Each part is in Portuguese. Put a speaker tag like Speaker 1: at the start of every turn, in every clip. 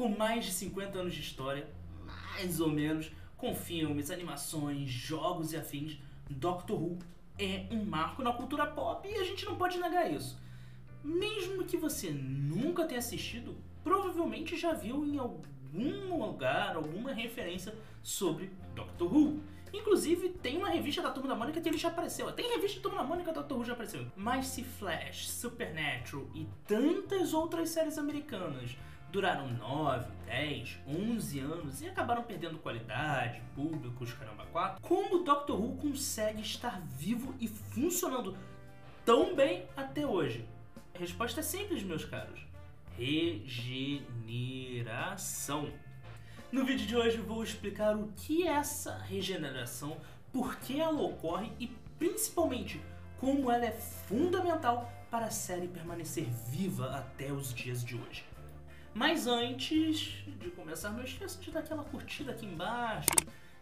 Speaker 1: com mais de 50 anos de história, mais ou menos, com filmes, animações, jogos e afins, Doctor Who é um marco na cultura pop e a gente não pode negar isso. Mesmo que você nunca tenha assistido, provavelmente já viu em algum lugar alguma referência sobre Doctor Who. Inclusive, tem uma revista da Turma da Mônica que ele já apareceu. Tem revista da Turma da Mônica que Doctor Who já apareceu. Mas se Flash, Supernatural e tantas outras séries americanas duraram 9, 10, 11 anos e acabaram perdendo qualidade, públicos, caramba, 4, como o Doctor Who consegue estar vivo e funcionando tão bem até hoje? A resposta é simples, meus caros. Regeneração. No vídeo de hoje vou explicar o que é essa regeneração, por que ela ocorre e principalmente como ela é fundamental para a série permanecer viva até os dias de hoje. Mas antes de começar, não esqueça de dar aquela curtida aqui embaixo,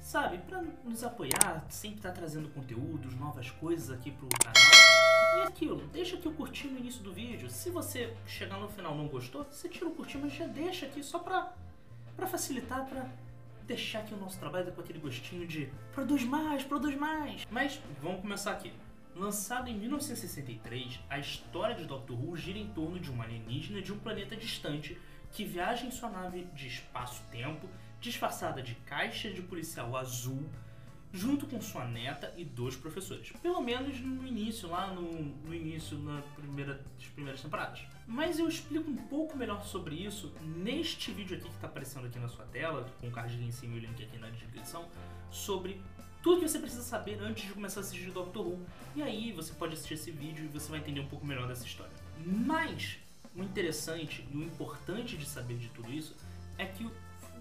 Speaker 1: sabe? Para nos apoiar, sempre estar tá trazendo conteúdos, novas coisas aqui pro canal. E aquilo, deixa aqui o curtir no início do vídeo. Se você chegar no final não gostou, você tira o curtir, mas já deixa aqui só pra para facilitar, para deixar aqui o nosso trabalho com aquele gostinho de produz mais, produz mais. Mas vamos começar aqui. Lançado em 1963, a história de Doctor Who gira em torno de um alienígena de um planeta distante que viaja em sua nave de espaço-tempo, disfarçada de caixa de policial azul, junto com sua neta e dois professores. Pelo menos no início, lá no, no início na primeira, das primeiras temporadas. Mas eu explico um pouco melhor sobre isso neste vídeo aqui que está aparecendo aqui na sua tela, com o cardinho em cima e o link aqui na descrição, sobre tudo que você precisa saber antes de começar a assistir Doctor Who. E aí você pode assistir esse vídeo e você vai entender um pouco melhor dessa história. Mas o interessante e o importante de saber de tudo isso é que o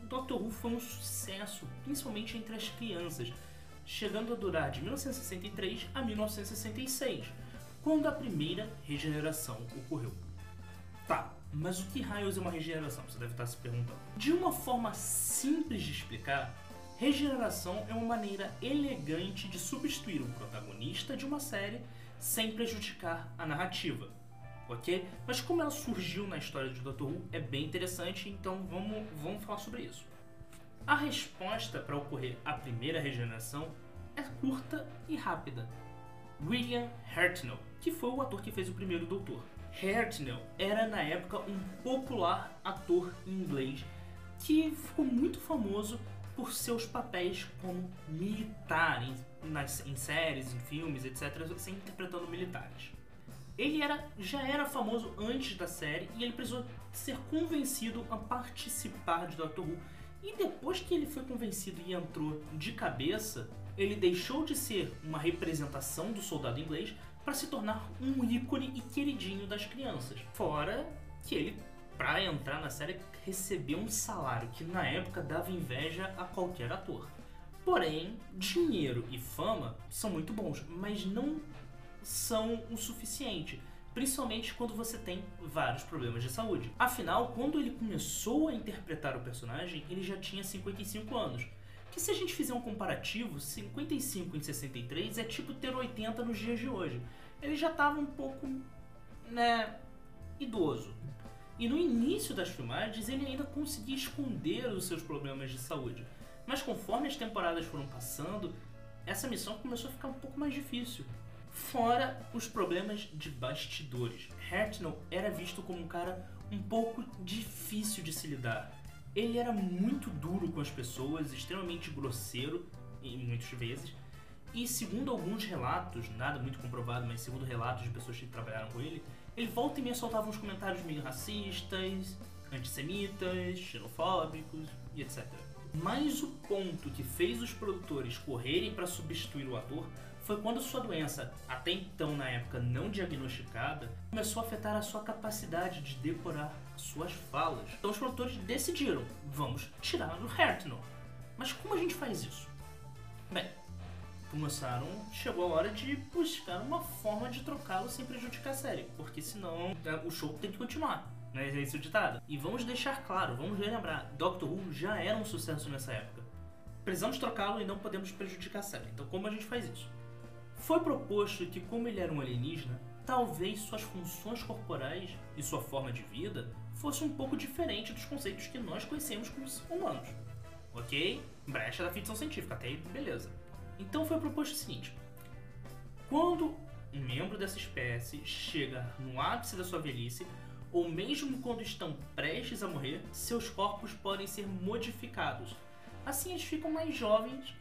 Speaker 1: Doctor Who foi um sucesso, principalmente entre as crianças chegando a durar de 1963 a 1966, quando a primeira regeneração ocorreu. Tá, mas o que raios é uma regeneração? Você deve estar se perguntando. De uma forma simples de explicar, regeneração é uma maneira elegante de substituir um protagonista de uma série sem prejudicar a narrativa. Ok? Mas como ela surgiu na história de Doctor Who é bem interessante, então vamos, vamos falar sobre isso. A resposta para ocorrer a primeira regeneração é curta e rápida. William Hartnell, que foi o ator que fez o primeiro Doutor. Hartnell era na época um popular ator inglês que ficou muito famoso por seus papéis como militar em, nas, em séries, em filmes, etc., sempre interpretando militares. Ele era, já era famoso antes da série e ele precisou ser convencido a participar de Doctor Who e depois que ele foi convencido e entrou de cabeça, ele deixou de ser uma representação do soldado inglês para se tornar um ícone e queridinho das crianças. Fora que ele, para entrar na série, recebeu um salário que na época dava inveja a qualquer ator. Porém, dinheiro e fama são muito bons, mas não são o suficiente principalmente quando você tem vários problemas de saúde. Afinal, quando ele começou a interpretar o personagem, ele já tinha 55 anos. Que se a gente fizer um comparativo, 55 em 63 é tipo ter 80 nos dias de hoje. Ele já estava um pouco, né, idoso. E no início das filmagens ele ainda conseguia esconder os seus problemas de saúde. Mas conforme as temporadas foram passando, essa missão começou a ficar um pouco mais difícil. Fora os problemas de bastidores. Hartnell era visto como um cara um pouco difícil de se lidar. Ele era muito duro com as pessoas, extremamente grosseiro, em muitas vezes, e segundo alguns relatos, nada muito comprovado, mas segundo relatos de pessoas que trabalharam com ele, ele volta e meia soltava uns comentários meio racistas, antissemitas, xenofóbicos e etc. Mas o ponto que fez os produtores correrem para substituir o ator foi quando sua doença, até então na época não diagnosticada, começou a afetar a sua capacidade de decorar suas falas. Então os produtores decidiram, vamos tirar o Hartnell. Mas como a gente faz isso? Bem, começaram, chegou a hora de buscar uma forma de trocá-lo sem prejudicar a série, porque senão é, o show tem que continuar. Não é esse o ditado? E vamos deixar claro, vamos relembrar, Doctor Who já era um sucesso nessa época. Precisamos trocá-lo e não podemos prejudicar a série. Então como a gente faz isso? Foi proposto que, como ele era um alienígena, talvez suas funções corporais e sua forma de vida fosse um pouco diferente dos conceitos que nós conhecemos como humanos. Ok? Brecha da ficção científica, até aí beleza. Então foi proposto o seguinte: quando um membro dessa espécie chega no ápice da sua velhice, ou mesmo quando estão prestes a morrer, seus corpos podem ser modificados. Assim eles ficam mais jovens,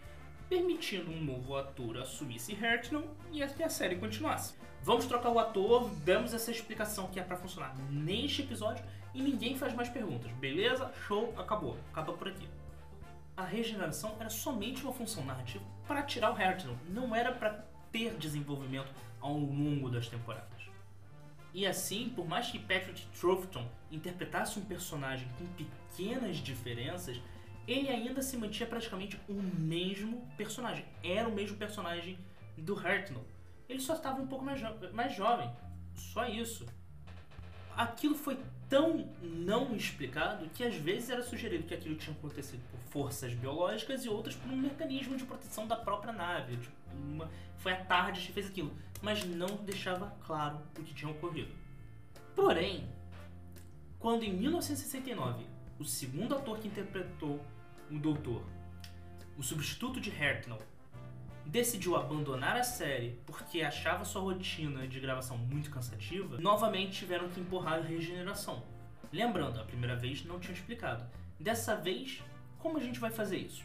Speaker 1: permitindo um novo ator assumisse Hartnell e a série continuasse. Vamos trocar o ator, damos essa explicação que é para funcionar neste episódio e ninguém faz mais perguntas. Beleza? Show, acabou. Acaba por aqui. A regeneração era somente uma função narrativa para tirar o Hartnell, não era para ter desenvolvimento ao longo das temporadas. E assim, por mais que Patrick Troughton interpretasse um personagem com pequenas diferenças, ele ainda se mantinha praticamente o mesmo personagem. Era o mesmo personagem do Hartnell. Ele só estava um pouco mais, jo mais jovem. Só isso. Aquilo foi tão não explicado que às vezes era sugerido que aquilo tinha acontecido por forças biológicas e outras por um mecanismo de proteção da própria nave. Tipo, uma... Foi a tarde que fez aquilo mas não deixava claro o que tinha ocorrido. Porém, quando em 1969 o segundo ator que interpretou o Doutor, o substituto de Hartnell, decidiu abandonar a série porque achava sua rotina de gravação muito cansativa, novamente tiveram que empurrar a regeneração. Lembrando, a primeira vez não tinha explicado. Dessa vez, como a gente vai fazer isso?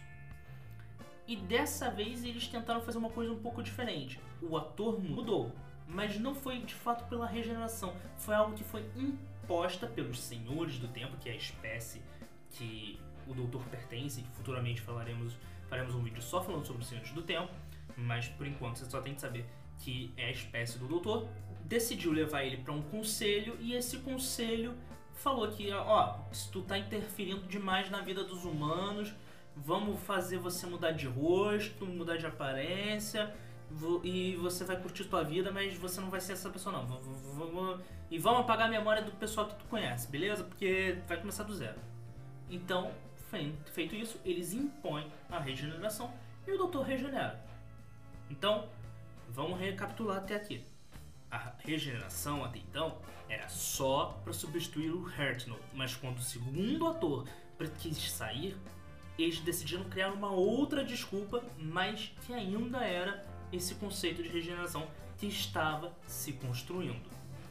Speaker 1: E dessa vez eles tentaram fazer uma coisa um pouco diferente. O ator mudou, mas não foi de fato pela regeneração, foi algo que foi imposta pelos senhores do tempo, que é a espécie que o doutor pertence, e futuramente falaremos, faremos um vídeo só falando sobre os senhores do tempo, mas por enquanto você só tem que saber que é a espécie do doutor. Decidiu levar ele para um conselho e esse conselho falou que, ó, se tu tá interferindo demais na vida dos humanos, vamos fazer você mudar de rosto, mudar de aparência e você vai curtir tua vida, mas você não vai ser essa pessoa não. E vamos apagar a memória do pessoal que tu conhece, beleza? Porque vai começar do zero. Então, feito isso, eles impõem a regeneração e o doutor regenera. Então, vamos recapitular até aqui. A regeneração até então era só para substituir o Hartnell, mas quando o segundo ator quis sair, eles decidiram criar uma outra desculpa, mas que ainda era esse conceito de regeneração que estava se construindo.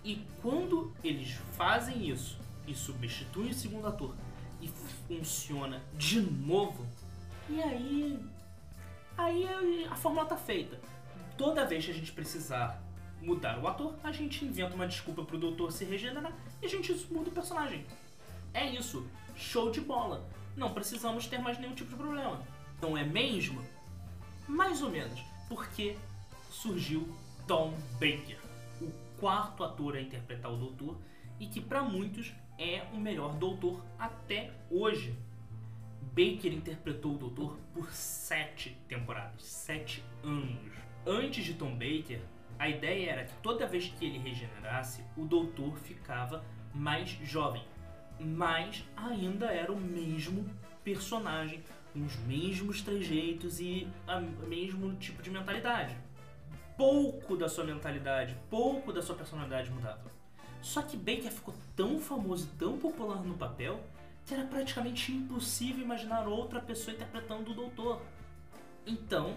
Speaker 1: E quando eles fazem isso e substituem o segundo ator e funciona de novo, e aí aí a fórmula tá feita. Toda vez que a gente precisar mudar o ator, a gente inventa uma desculpa pro doutor se regenerar e a gente muda o personagem. É isso. Show de bola não precisamos ter mais nenhum tipo de problema. Não é mesmo? Mais ou menos, porque surgiu Tom Baker, o quarto ator a interpretar o Doutor e que para muitos é o melhor Doutor até hoje. Baker interpretou o Doutor por sete temporadas, sete anos. Antes de Tom Baker, a ideia era que toda vez que ele regenerasse, o Doutor ficava mais jovem, mas ainda era o mesmo personagem, com os mesmos trejeitos e o mesmo tipo de mentalidade. Pouco da sua mentalidade, pouco da sua personalidade mudava. Só que Baker ficou tão famoso e tão popular no papel que era praticamente impossível imaginar outra pessoa interpretando o Doutor. Então,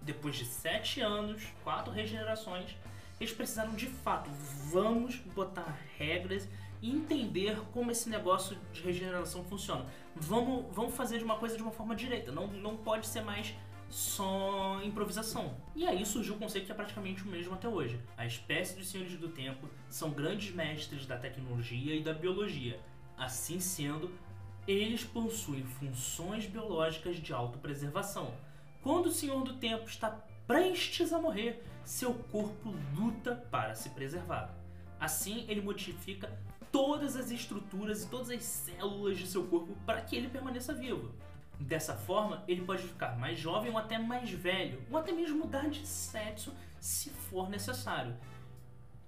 Speaker 1: depois de sete anos, quatro regenerações, eles precisaram de fato, vamos botar regras entender como esse negócio de regeneração funciona. Vamos, vamos fazer de uma coisa de uma forma direita, não, não pode ser mais só improvisação. E aí surgiu o conceito que é praticamente o mesmo até hoje. A espécie dos senhores do tempo são grandes mestres da tecnologia e da biologia. Assim sendo, eles possuem funções biológicas de autopreservação. Quando o senhor do tempo está prestes a morrer, seu corpo luta para se preservar. Assim, ele modifica todas as estruturas e todas as células de seu corpo para que ele permaneça vivo. Dessa forma, ele pode ficar mais jovem ou até mais velho, ou até mesmo mudar de sexo se for necessário.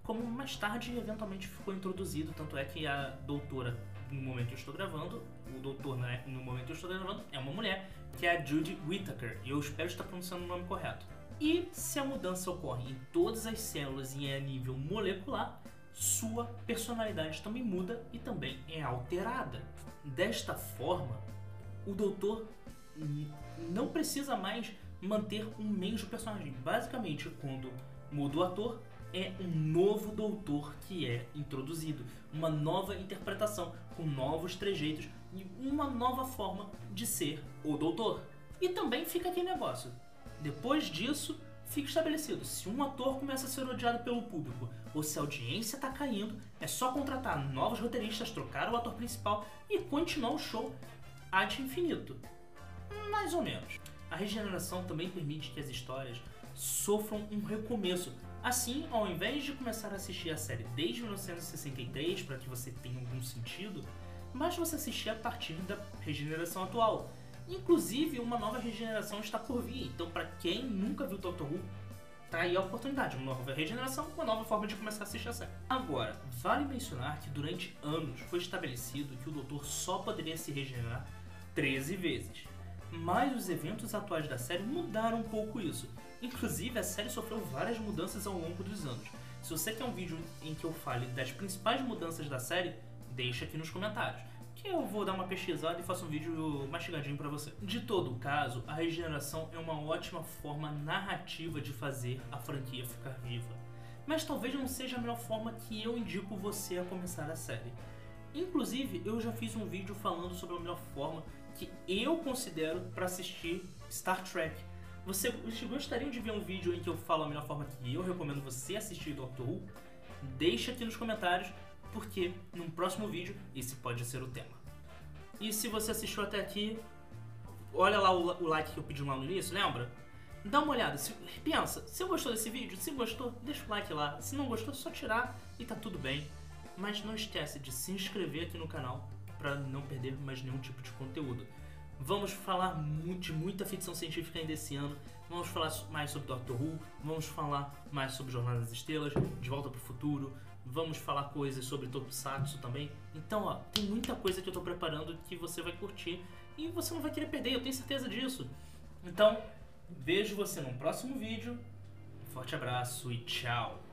Speaker 1: Como mais tarde eventualmente ficou introduzido, tanto é que a doutora, no momento que eu estou gravando, o doutor né, no momento que eu estou gravando é uma mulher, que é a Judy Whittaker, e eu espero estar pronunciando o nome correto. E se a mudança ocorre em todas as células e é a nível molecular, sua personalidade também muda e também é alterada. Desta forma, o doutor não precisa mais manter um mesmo personagem. Basicamente, quando muda o ator, é um novo doutor que é introduzido, uma nova interpretação, com novos trejeitos e uma nova forma de ser o doutor. E também fica aquele negócio. Depois disso, fica estabelecido: se um ator começa a ser odiado pelo público ou se a audiência está caindo, é só contratar novos roteiristas, trocar o ator principal e continuar o show ad infinito. Mais ou menos. A regeneração também permite que as histórias sofram um recomeço. Assim, ao invés de começar a assistir a série desde 1963 para que você tenha algum sentido, basta você assistir a partir da regeneração atual. Inclusive, uma nova regeneração está por vir, então para quem nunca viu Doctor Who, tá aí a oportunidade, uma nova regeneração, uma nova forma de começar a assistir a série. Agora, vale mencionar que durante anos foi estabelecido que o Doutor só poderia se regenerar 13 vezes mas os eventos atuais da série mudaram um pouco isso. Inclusive, a série sofreu várias mudanças ao longo dos anos. Se você quer um vídeo em que eu fale das principais mudanças da série, deixa aqui nos comentários, que eu vou dar uma pesquisada e faço um vídeo mastigadinho para você. De todo caso, a regeneração é uma ótima forma narrativa de fazer a franquia ficar viva. Mas talvez não seja a melhor forma que eu indico você a começar a série. Inclusive, eu já fiz um vídeo falando sobre a melhor forma que eu considero para assistir Star Trek. Você, vocês gostariam de ver um vídeo em que eu falo a melhor forma que eu recomendo você assistir Doctor Who? Deixa aqui nos comentários, porque no próximo vídeo esse pode ser o tema. E se você assistiu até aqui, olha lá o, o like que eu pedi lá no início, lembra? Dá uma olhada, se, pensa, se gostou desse vídeo, se gostou, deixa o like lá. Se não gostou, só tirar e tá tudo bem. Mas não esquece de se inscrever aqui no canal para não perder mais nenhum tipo de conteúdo. Vamos falar de muita ficção científica ainda esse ano. Vamos falar mais sobre Doctor Who, vamos falar mais sobre Jornada das Estrelas, De Volta para o Futuro, vamos falar coisas sobre Tokusatsu também. Então, ó, tem muita coisa que eu estou preparando que você vai curtir e você não vai querer perder, eu tenho certeza disso. Então, vejo você no próximo vídeo. Um forte abraço e tchau!